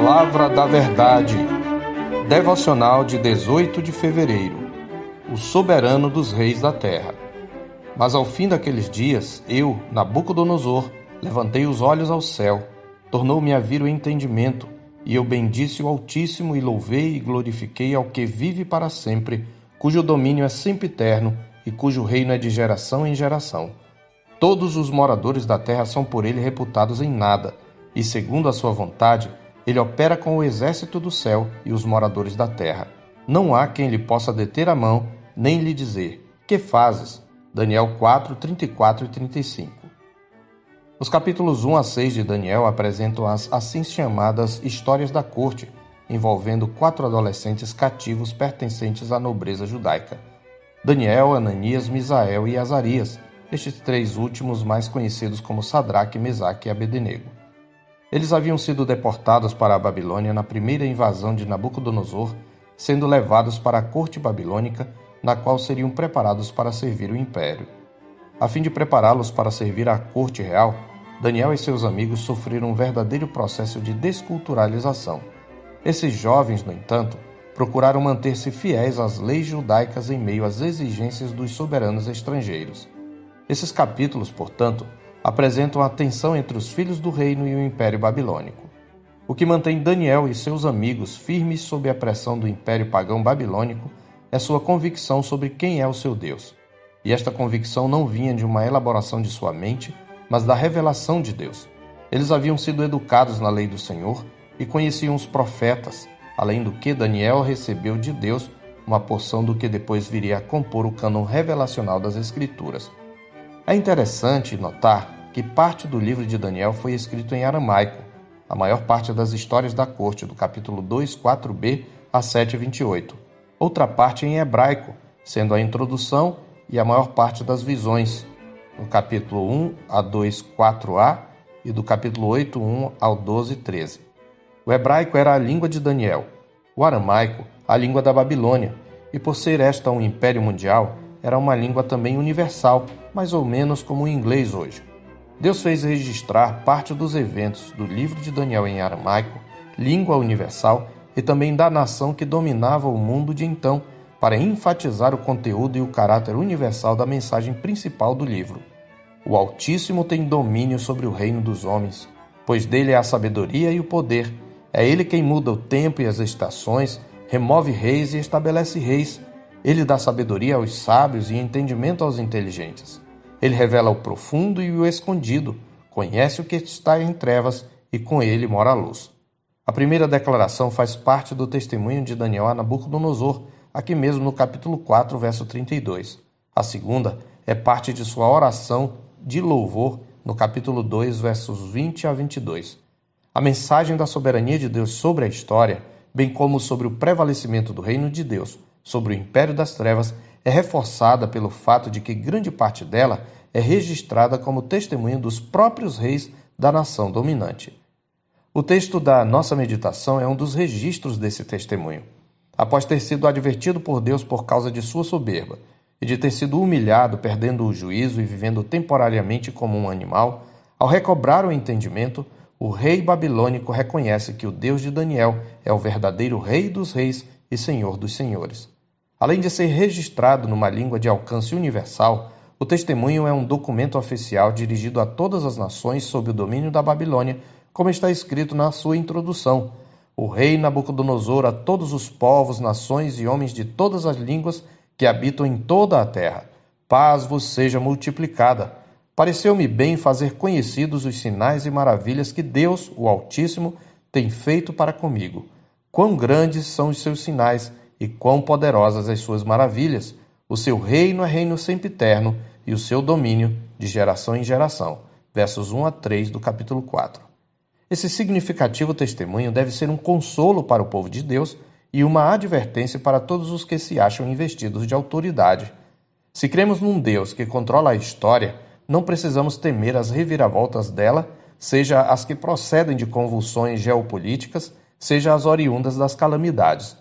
Palavra da Verdade. Devocional de 18 de fevereiro. O soberano dos reis da terra. Mas ao fim daqueles dias, eu, Nabucodonosor, levantei os olhos ao céu, tornou-me a vir o entendimento, e eu bendisse o Altíssimo e louvei e glorifiquei ao que vive para sempre, cujo domínio é sempre eterno e cujo reino é de geração em geração. Todos os moradores da terra são por ele reputados em nada, e segundo a sua vontade, ele opera com o exército do céu e os moradores da terra. Não há quem lhe possa deter a mão, nem lhe dizer: Que fazes? Daniel 4, 34 e 35. Os capítulos 1 a 6 de Daniel apresentam as assim chamadas histórias da corte, envolvendo quatro adolescentes cativos pertencentes à nobreza judaica: Daniel, Ananias, Misael e Azarias estes três últimos mais conhecidos como Sadraque, Mesaque e Abednego. Eles haviam sido deportados para a Babilônia na primeira invasão de Nabucodonosor, sendo levados para a corte babilônica, na qual seriam preparados para servir o império. A fim de prepará-los para servir à corte real, Daniel e seus amigos sofreram um verdadeiro processo de desculturalização. Esses jovens, no entanto, procuraram manter-se fiéis às leis judaicas em meio às exigências dos soberanos estrangeiros. Esses capítulos, portanto, apresentam a tensão entre os filhos do reino e o Império Babilônico. O que mantém Daniel e seus amigos firmes sob a pressão do Império Pagão Babilônico é sua convicção sobre quem é o seu Deus. E esta convicção não vinha de uma elaboração de sua mente, mas da revelação de Deus. Eles haviam sido educados na lei do Senhor e conheciam os profetas, além do que Daniel recebeu de Deus uma porção do que depois viria a compor o cânon revelacional das Escrituras. É interessante notar que parte do livro de Daniel foi escrito em aramaico, a maior parte das histórias da corte, do capítulo 2, 4b a 7, 28. Outra parte em hebraico, sendo a introdução e a maior parte das visões, no capítulo 1 a 2, 4a e do capítulo 8, 1 ao 12, 13. O hebraico era a língua de Daniel, o aramaico, a língua da Babilônia, e por ser esta um império mundial, era uma língua também universal, mais ou menos como o inglês hoje. Deus fez registrar parte dos eventos do livro de Daniel em aramaico, língua universal, e também da nação que dominava o mundo de então, para enfatizar o conteúdo e o caráter universal da mensagem principal do livro. O Altíssimo tem domínio sobre o reino dos homens, pois dele é a sabedoria e o poder. É ele quem muda o tempo e as estações, remove reis e estabelece reis ele dá sabedoria aos sábios e entendimento aos inteligentes. Ele revela o profundo e o escondido, conhece o que está em trevas e com ele mora a luz. A primeira declaração faz parte do testemunho de Daniel a Nabucodonosor, aqui mesmo no capítulo 4, verso 32. A segunda é parte de sua oração de louvor no capítulo 2, versos 20 a 22. A mensagem da soberania de Deus sobre a história, bem como sobre o prevalecimento do reino de Deus, sobre o império das trevas é reforçada pelo fato de que grande parte dela é registrada como testemunho dos próprios reis da nação dominante. O texto da nossa meditação é um dos registros desse testemunho. Após ter sido advertido por Deus por causa de sua soberba e de ter sido humilhado, perdendo o juízo e vivendo temporariamente como um animal, ao recobrar o entendimento, o rei babilônico reconhece que o Deus de Daniel é o verdadeiro Rei dos Reis e Senhor dos Senhores. Além de ser registrado numa língua de alcance universal, o testemunho é um documento oficial dirigido a todas as nações sob o domínio da Babilônia, como está escrito na sua introdução. O rei Nabucodonosor a todos os povos, nações e homens de todas as línguas que habitam em toda a terra. Paz vos seja multiplicada. Pareceu-me bem fazer conhecidos os sinais e maravilhas que Deus, o Altíssimo, tem feito para comigo. Quão grandes são os seus sinais e quão poderosas as suas maravilhas! O seu reino é reino sempre eterno e o seu domínio de geração em geração. Versos 1 a 3 do capítulo 4. Esse significativo testemunho deve ser um consolo para o povo de Deus e uma advertência para todos os que se acham investidos de autoridade. Se cremos num Deus que controla a história, não precisamos temer as reviravoltas dela, seja as que procedem de convulsões geopolíticas, seja as oriundas das calamidades.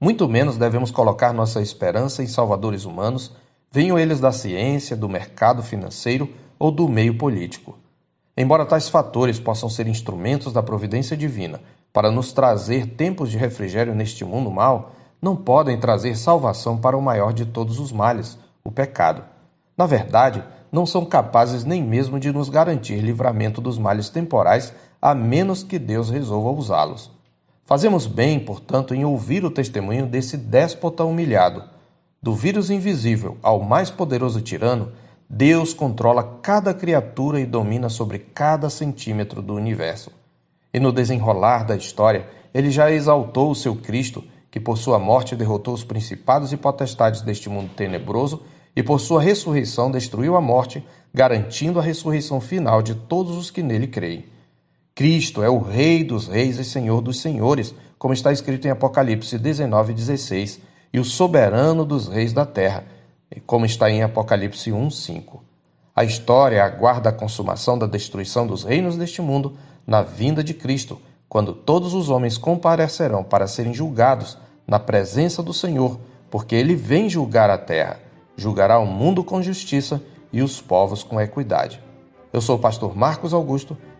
Muito menos devemos colocar nossa esperança em salvadores humanos, venham eles da ciência, do mercado financeiro ou do meio político. Embora tais fatores possam ser instrumentos da providência divina para nos trazer tempos de refrigério neste mundo mal, não podem trazer salvação para o maior de todos os males, o pecado. Na verdade, não são capazes nem mesmo de nos garantir livramento dos males temporais, a menos que Deus resolva usá-los. Fazemos bem, portanto, em ouvir o testemunho desse déspota humilhado. Do vírus invisível ao mais poderoso tirano, Deus controla cada criatura e domina sobre cada centímetro do universo. E no desenrolar da história, ele já exaltou o seu Cristo, que por sua morte derrotou os principados e potestades deste mundo tenebroso e por sua ressurreição destruiu a morte, garantindo a ressurreição final de todos os que nele creem. Cristo é o Rei dos reis e Senhor dos senhores, como está escrito em Apocalipse 19:16, e o soberano dos reis da terra, como está em Apocalipse 1:5. A história aguarda a consumação da destruição dos reinos deste mundo na vinda de Cristo, quando todos os homens comparecerão para serem julgados na presença do Senhor, porque ele vem julgar a terra, julgará o mundo com justiça e os povos com equidade. Eu sou o pastor Marcos Augusto,